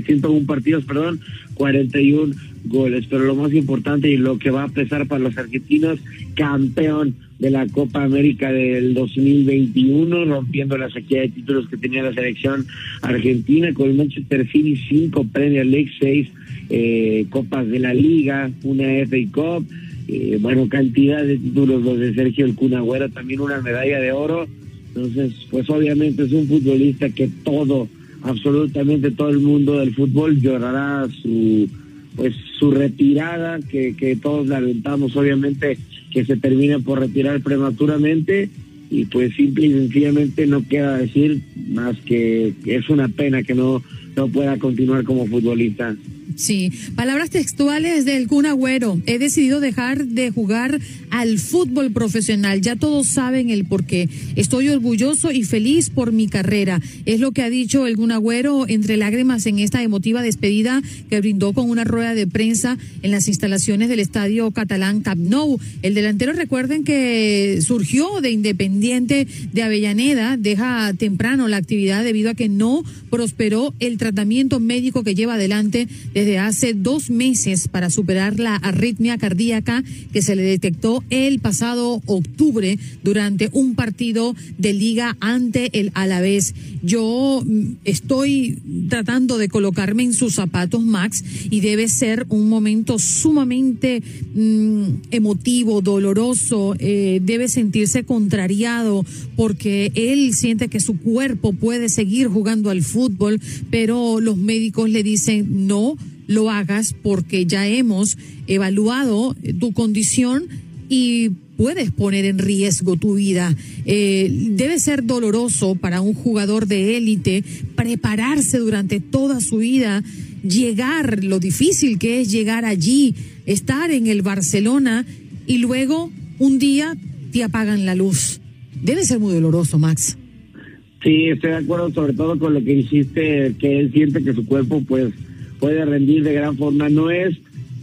101 partidos, perdón, 41 goles. Pero lo más importante y lo que va a pesar para los argentinos, campeón de la Copa América del 2021, rompiendo la sequía de títulos que tenía la selección argentina con el Manchester City, cinco Premier League, seis eh, Copas de la Liga, una FA Cup eh, bueno, cantidad de títulos los de Sergio El Cunagüera, también una medalla de oro. Entonces, pues obviamente es un futbolista que todo, absolutamente todo el mundo del fútbol llorará su pues su retirada, que, que todos lamentamos obviamente que se termine por retirar prematuramente y pues simple y sencillamente no queda decir más que es una pena que no, no pueda continuar como futbolista. Sí, palabras textuales del Kun Agüero. He decidido dejar de jugar al fútbol profesional. Ya todos saben el por qué. Estoy orgulloso y feliz por mi carrera. Es lo que ha dicho el Kun Agüero entre lágrimas en esta emotiva despedida que brindó con una rueda de prensa en las instalaciones del estadio catalán Camp Nou. El delantero, recuerden que surgió de Independiente de Avellaneda, deja temprano la actividad debido a que no prosperó el tratamiento médico que lleva adelante desde hace dos meses para superar la arritmia cardíaca que se le detectó el pasado octubre durante un partido de liga ante el Alavés. Yo mm, estoy tratando de colocarme en sus zapatos, Max, y debe ser un momento sumamente mm, emotivo, doloroso, eh, debe sentirse contrariado porque él siente que su cuerpo puede seguir jugando al fútbol, pero los médicos le dicen no lo hagas porque ya hemos evaluado tu condición y puedes poner en riesgo tu vida. Eh, debe ser doloroso para un jugador de élite prepararse durante toda su vida, llegar, lo difícil que es llegar allí, estar en el Barcelona y luego un día te apagan la luz. Debe ser muy doloroso, Max. Sí, estoy de acuerdo sobre todo con lo que dijiste, que él siente que su cuerpo pues puede rendir de gran forma. No es,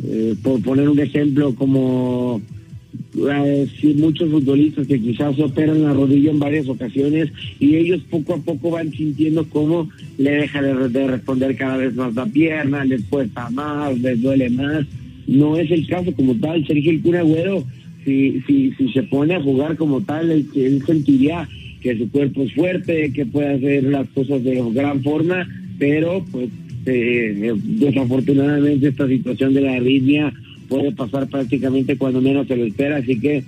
eh, por poner un ejemplo, como eh, muchos futbolistas que quizás operan la rodilla en varias ocasiones y ellos poco a poco van sintiendo cómo le deja de, responder cada vez más la pierna, les cuesta más, les duele más. No es el caso como tal. Sergio El Cura si, si, si se pone a jugar como tal, él, él sentiría que su cuerpo es fuerte, que puede hacer las cosas de gran forma, pero pues eh, desafortunadamente esta situación de la arritmia puede pasar prácticamente cuando menos se lo espera, así que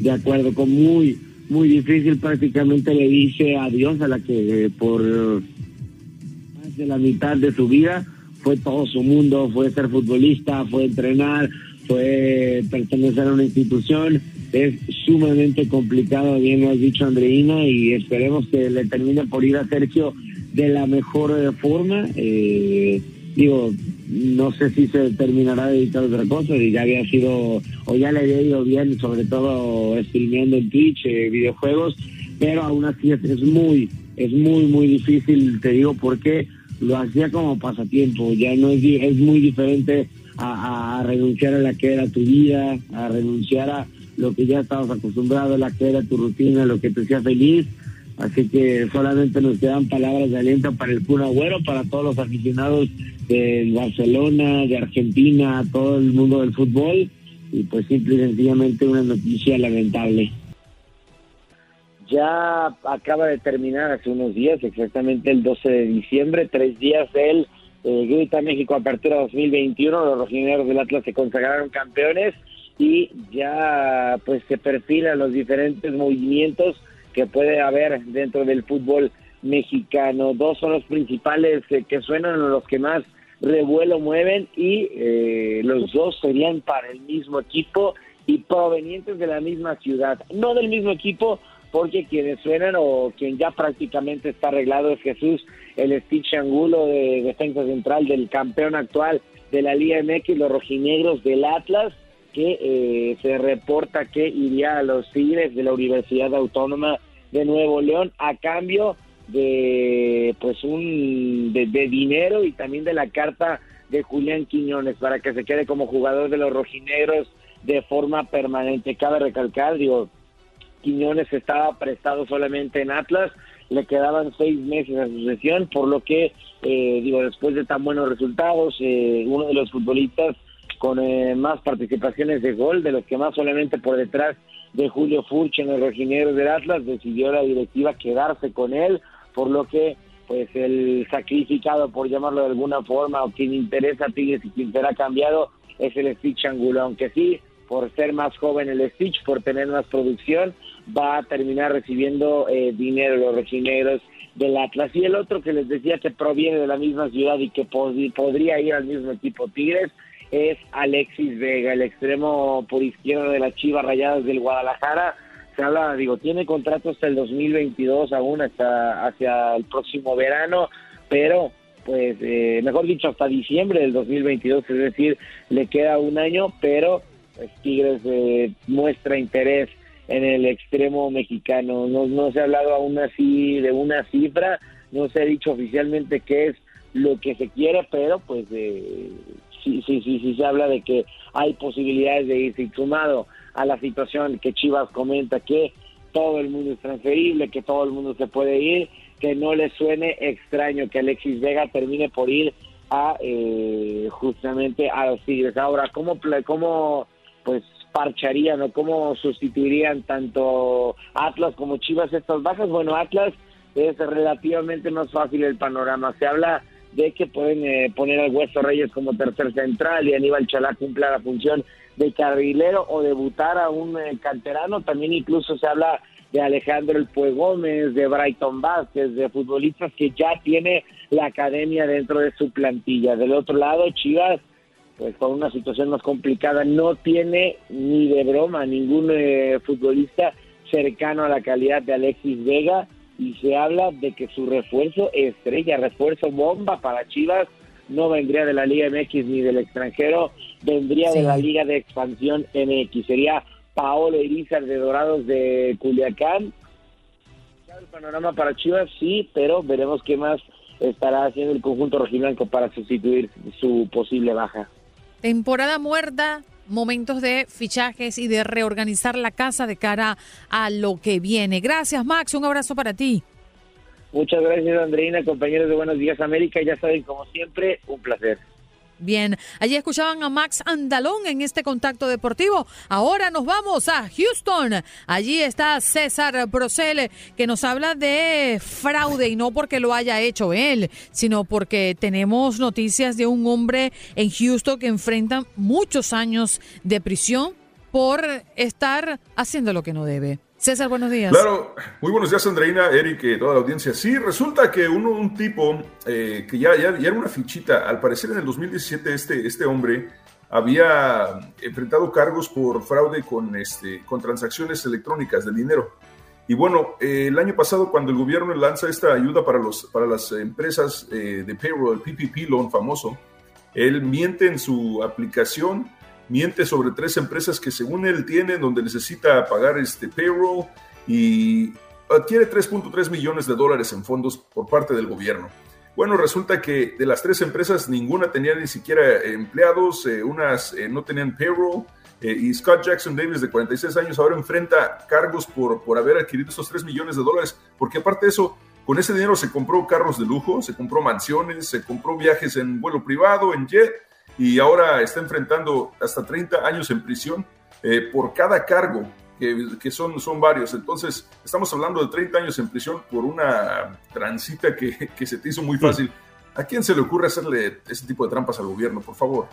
de acuerdo con muy muy difícil prácticamente le dice adiós a la que eh, por más de la mitad de su vida fue todo su mundo, fue ser futbolista, fue entrenar, fue pertenecer a una institución, es sumamente complicado, bien lo has dicho Andreina, y esperemos que le termine por ir a Sergio de la mejor eh, forma. Eh, digo, no sé si se terminará de editar otra cosa, y ya había sido, o ya le había ido bien, sobre todo streameando en Twitch, eh, videojuegos, pero aún así es, muy, es muy, muy difícil, te digo, porque lo hacía como pasatiempo, ya no es, es muy diferente a, renunciar a la que era tu vida, a renunciar a lo que ya estabas acostumbrado, a la que era tu rutina, lo que te hacía feliz. Así que solamente nos quedan palabras de aliento para el Kun Agüero, para todos los aficionados de Barcelona, de Argentina, todo el mundo del fútbol. Y pues simple y sencillamente una noticia lamentable. Ya acaba de terminar hace unos días, exactamente el 12 de diciembre, tres días del eh, Grita México Apertura 2021. Los rojineros del Atlas se consagraron campeones y ya pues se perfilan los diferentes movimientos que puede haber dentro del fútbol mexicano. Dos son los principales eh, que suenan, los que más revuelo mueven y eh, los dos serían para el mismo equipo y provenientes de la misma ciudad. No del mismo equipo, porque quienes suenan o quien ya prácticamente está arreglado es Jesús, el Stitch Angulo de defensa central del campeón actual de la Liga MX, los rojinegros del Atlas, que eh, se reporta que iría a los Tigres de la Universidad Autónoma de Nuevo León a cambio de pues un de, dinero y también de la carta de Julián Quiñones para que se quede como jugador de los rojinegros de forma permanente. Cabe recalcar, digo, Quiñones estaba prestado solamente en Atlas, le quedaban seis meses a su sesión, por lo que, eh, digo, después de tan buenos resultados, eh, uno de los futbolistas con eh, más participaciones de gol, de los que más solamente por detrás de Julio Furch en los regineros del Atlas, decidió la directiva quedarse con él, por lo que pues el sacrificado, por llamarlo de alguna forma, o quien interesa a Tigres y quien será cambiado, es el Stitch Angulo, aunque sí, por ser más joven el Stitch, por tener más producción, va a terminar recibiendo eh, dinero los regineros del Atlas. Y el otro que les decía que proviene de la misma ciudad y que podría ir al mismo equipo Tigres, es Alexis Vega, el extremo por izquierda de las Chivas Rayadas del Guadalajara. Se habla, digo, tiene contrato hasta el 2022 aún, hasta hacia el próximo verano, pero pues eh, mejor dicho hasta diciembre del 2022, es decir, le queda un año, pero pues, Tigres eh, muestra interés en el extremo mexicano. No, no se ha hablado aún así de una cifra, no se ha dicho oficialmente qué es lo que se quiere, pero pues eh, sí, sí, sí, se habla de que hay posibilidades de irse sumado a la situación que Chivas comenta que todo el mundo es transferible, que todo el mundo se puede ir, que no le suene extraño que Alexis Vega termine por ir a eh, justamente a los Tigres. Ahora, ¿cómo, cómo pues parcharían o cómo sustituirían tanto Atlas como Chivas estas bajas? Bueno, Atlas es relativamente más fácil el panorama. Se habla de que pueden eh, poner al Hueso Reyes como tercer central y Aníbal Chalá cumpla la función de carrilero o debutar a un eh, canterano. También incluso se habla de Alejandro El Pue Gómez, de Brighton Vázquez, de futbolistas que ya tiene la academia dentro de su plantilla. Del otro lado, Chivas, pues con una situación más complicada, no tiene ni de broma ningún eh, futbolista cercano a la calidad de Alexis Vega y se habla de que su refuerzo estrella, refuerzo bomba para Chivas, no vendría de la Liga MX ni del extranjero, vendría de la Liga de Expansión MX. Sería Paolo Irizar de Dorados de Culiacán. El panorama para Chivas, sí, pero veremos qué más estará haciendo el conjunto rojiblanco para sustituir su posible baja. Temporada muerta, momentos de fichajes y de reorganizar la casa de cara a lo que viene. Gracias, Max. Un abrazo para ti. Muchas gracias, Andreina, compañeros de Buenos Días América. Ya saben, como siempre, un placer. Bien, allí escuchaban a Max Andalón en este contacto deportivo. Ahora nos vamos a Houston. Allí está César Brosel que nos habla de fraude y no porque lo haya hecho él, sino porque tenemos noticias de un hombre en Houston que enfrenta muchos años de prisión por estar haciendo lo que no debe. César, buenos días. Claro, muy buenos días, Andreina, Eric, y toda la audiencia. Sí, resulta que uno, un tipo eh, que ya, ya, era una fichita, al parecer en el 2017 este, este hombre había enfrentado cargos por fraude con, este, con transacciones electrónicas de dinero. Y bueno, eh, el año pasado cuando el gobierno lanza esta ayuda para, los, para las empresas eh, de payroll, el PPP loan famoso, él miente en su aplicación miente sobre tres empresas que según él tiene, donde necesita pagar este payroll y adquiere 3.3 millones de dólares en fondos por parte del gobierno. Bueno, resulta que de las tres empresas ninguna tenía ni siquiera empleados, eh, unas eh, no tenían payroll, eh, y Scott Jackson Davis, de 46 años, ahora enfrenta cargos por, por haber adquirido esos 3 millones de dólares, porque aparte de eso, con ese dinero se compró carros de lujo, se compró mansiones, se compró viajes en vuelo privado, en jet, y ahora está enfrentando hasta 30 años en prisión eh, por cada cargo, que, que, son, son varios. Entonces, estamos hablando de 30 años en prisión por una transita que, <laughs> que se te hizo muy fácil. ¿A quién se le ocurre hacerle ese tipo de trampas al gobierno, por favor?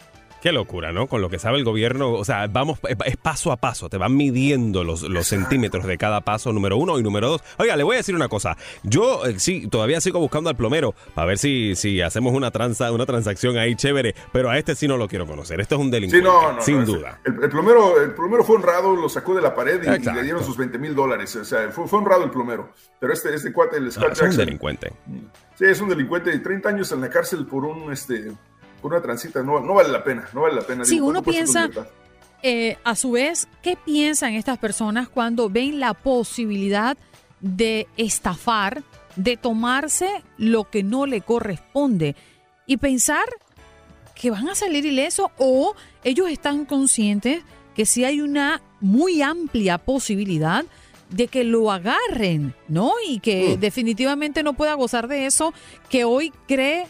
Qué locura, ¿no? Con lo que sabe el gobierno, o sea, vamos, es paso a paso, te van midiendo los, los centímetros de cada paso, número uno y número dos. Oiga, le voy a decir una cosa, yo eh, sí, todavía sigo buscando al plomero para ver si, si hacemos una, transa, una transacción ahí chévere, pero a este sí no lo quiero conocer, este es un delincuente, sí, no, no, sin no, duda. El, el, plomero, el plomero fue honrado, lo sacó de la pared y, y le dieron sus 20 mil dólares, o sea, fue, fue, honrado el plomero, pero este, este cuate, el Scott Jackson, Es un delincuente. Sí, es un delincuente de 30 años en la cárcel por un, este una transita no, no vale la pena, no vale la pena. Si uno piensa, eh, a su vez, ¿qué piensan estas personas cuando ven la posibilidad de estafar, de tomarse lo que no le corresponde y pensar que van a salir ilesos o ellos están conscientes que si hay una muy amplia posibilidad de que lo agarren, ¿no? Y que mm. definitivamente no pueda gozar de eso que hoy cree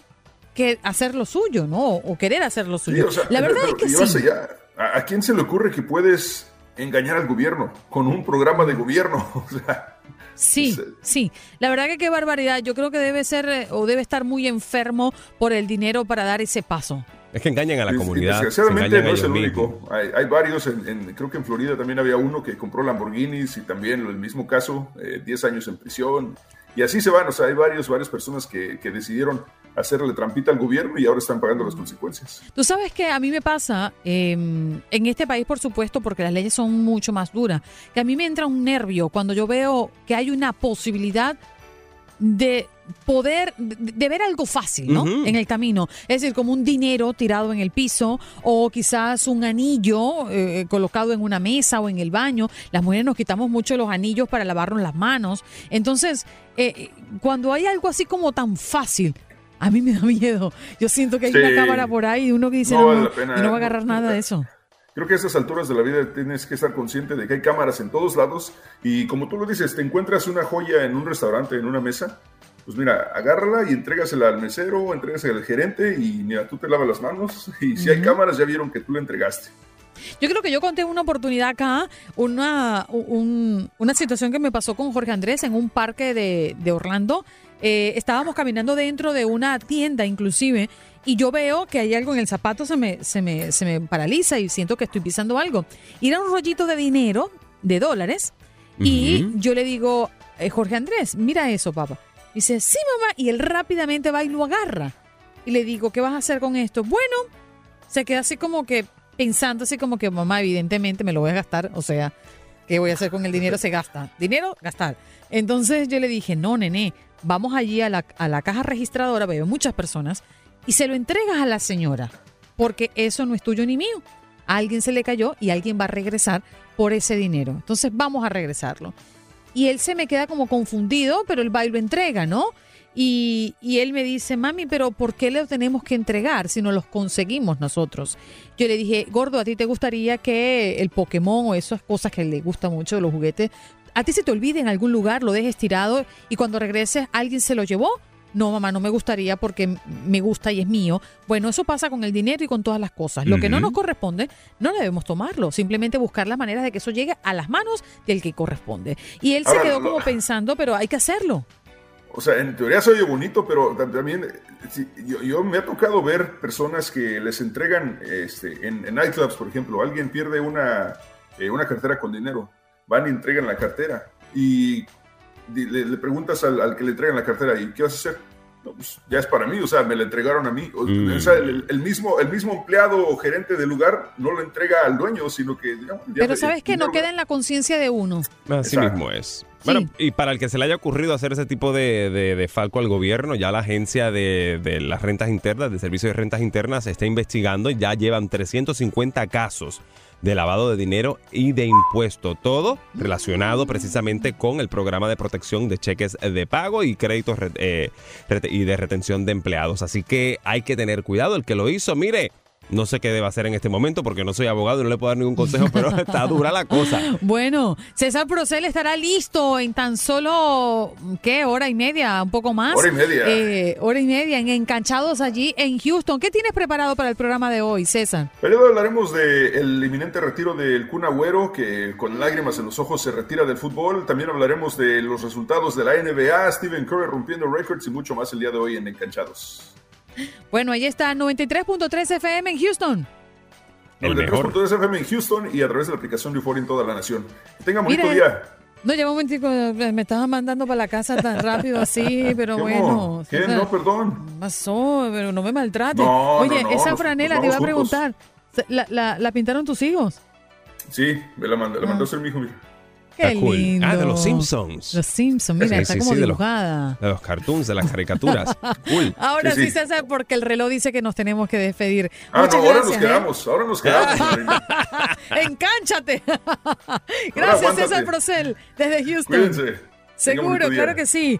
que hacer lo suyo, ¿no? O querer hacer lo suyo. Sí, o sea, la verdad pero, es que sí. Allá, ¿a, ¿A quién se le ocurre que puedes engañar al gobierno con un programa de gobierno? <laughs> O sea, Sí, sí. La verdad que qué barbaridad. Yo creo que debe ser o debe estar muy enfermo por el dinero para dar ese paso. Es que engañan a la comunidad. Desgraciadamente no es el único. Hay, hay varios, en, en, creo que en Florida también había uno que compró Lamborghinis y también el mismo caso, 10 eh, años en prisión. Y así se van, o sea, hay varios, varias personas que, que decidieron hacerle trampita al gobierno y ahora están pagando las consecuencias. Tú sabes que a mí me pasa, eh, en este país por supuesto, porque las leyes son mucho más duras, que a mí me entra un nervio cuando yo veo que hay una posibilidad de poder, de, de ver algo fácil, ¿no? Uh -huh. En el camino. Es decir, como un dinero tirado en el piso o quizás un anillo eh, colocado en una mesa o en el baño. Las mujeres nos quitamos mucho los anillos para lavarnos las manos. Entonces, eh, cuando hay algo así como tan fácil, a mí me da miedo. Yo siento que hay sí. una cámara por ahí y uno que dice, no, no, vale y no va a agarrar nada de eso. Creo que a estas alturas de la vida tienes que estar consciente de que hay cámaras en todos lados y como tú lo dices, te encuentras una joya en un restaurante, en una mesa, pues mira, agárrala y entrégasela al mesero, entrégasela al gerente y mira, tú te lavas las manos y si uh -huh. hay cámaras ya vieron que tú la entregaste. Yo creo que yo conté una oportunidad acá, una, un, una situación que me pasó con Jorge Andrés en un parque de, de Orlando. Eh, estábamos caminando dentro de una tienda inclusive y yo veo que hay algo en el zapato, se me, se me, se me paraliza y siento que estoy pisando algo. Y era un rollito de dinero, de dólares, uh -huh. y yo le digo, eh, Jorge Andrés, mira eso, papá. Dice, sí, mamá, y él rápidamente va y lo agarra. Y le digo, ¿qué vas a hacer con esto? Bueno, se queda así como que pensando, así como que, mamá, evidentemente me lo voy a gastar, o sea, ¿qué voy a hacer con el dinero? Se gasta. Dinero, gastar. Entonces yo le dije, no, nene, vamos allí a la, a la caja registradora, veo muchas personas, y se lo entregas a la señora, porque eso no es tuyo ni mío. Alguien se le cayó y alguien va a regresar por ese dinero. Entonces vamos a regresarlo. Y él se me queda como confundido, pero el baile lo entrega, ¿no? Y, y, él me dice, mami, pero ¿por qué le tenemos que entregar si no los conseguimos nosotros? Yo le dije, gordo, ¿a ti te gustaría que el Pokémon o esas cosas que le gustan mucho los juguetes, a ti se te olvide en algún lugar, lo dejes tirado y cuando regreses alguien se lo llevó? No, mamá, no me gustaría porque me gusta y es mío. Bueno, eso pasa con el dinero y con todas las cosas. Lo uh -huh. que no nos corresponde, no debemos tomarlo. Simplemente buscar las maneras de que eso llegue a las manos del que corresponde. Y él Ahora, se quedó como pensando, pero hay que hacerlo. O sea, en teoría se oye bonito, pero también yo, yo, me ha tocado ver personas que les entregan este, en, en nightclubs, por ejemplo, alguien pierde una, eh, una cartera con dinero, van y entregan la cartera y le, le preguntas al, al, que le entregan la cartera, ¿y qué vas a hacer? No, pues ya es para mí, o sea, me la entregaron a mí. Mm. O sea, el, el, mismo, el mismo empleado o gerente del lugar no lo entrega al dueño, sino que... Digamos, Pero sabes que no queda en la conciencia de uno. Así Exacto. mismo es. Bueno, sí. y para el que se le haya ocurrido hacer ese tipo de, de, de falco al gobierno, ya la agencia de, de, las rentas internas, de servicio de rentas internas, está investigando y ya llevan 350 casos de lavado de dinero y de impuesto. Todo relacionado precisamente con el programa de protección de cheques de pago y créditos eh, y de retención de empleados. Así que hay que tener cuidado. El que lo hizo, mire, no sé qué debe hacer en este momento porque no soy abogado y no le puedo dar ningún consejo, pero <laughs> está dura la cosa. Bueno, César Procel estará listo en tan solo, ¿qué? Hora y media, un poco más. Hora y media. Eh, hora y media, en Encanchados allí en Houston. ¿Qué tienes preparado para el programa de hoy, César? Pero hablaremos del inminente retiro del Kun Agüero, que con lágrimas en los ojos se retira del fútbol. También hablaremos de los resultados de la NBA, Stephen Curry rompiendo récords y mucho más el día de hoy en Encanchados. Bueno, ahí está 93.3 FM en Houston. 93.3 FM en Houston y a través de la aplicación de Euphoria en toda la nación. Tenga bonito día. No, lleva un momentico, me estabas mandando para la casa tan rápido así, <laughs> pero bueno. ¿Qué? No, perdón. Pasó, pero no me maltrate. Oye, esa franela te iba a preguntar, ¿la, la, pintaron tus hijos? Sí, me la, mandó, la mandó a hacer mi hijo. Qué lindo. Ah, de los Simpsons. Los Simpsons, mira, está como dibujada. De los, cartoons, de las caricaturas. <laughs> cool. Ahora sí, César, porque el reloj dice que nos tenemos que despedir. Ah, Muchas no, ahora nos ¿eh? quedamos, ahora nos quedamos. <laughs> Encánchate. <laughs> gracias, César Procel, desde Houston. Cuídense. Seguro, claro que sí.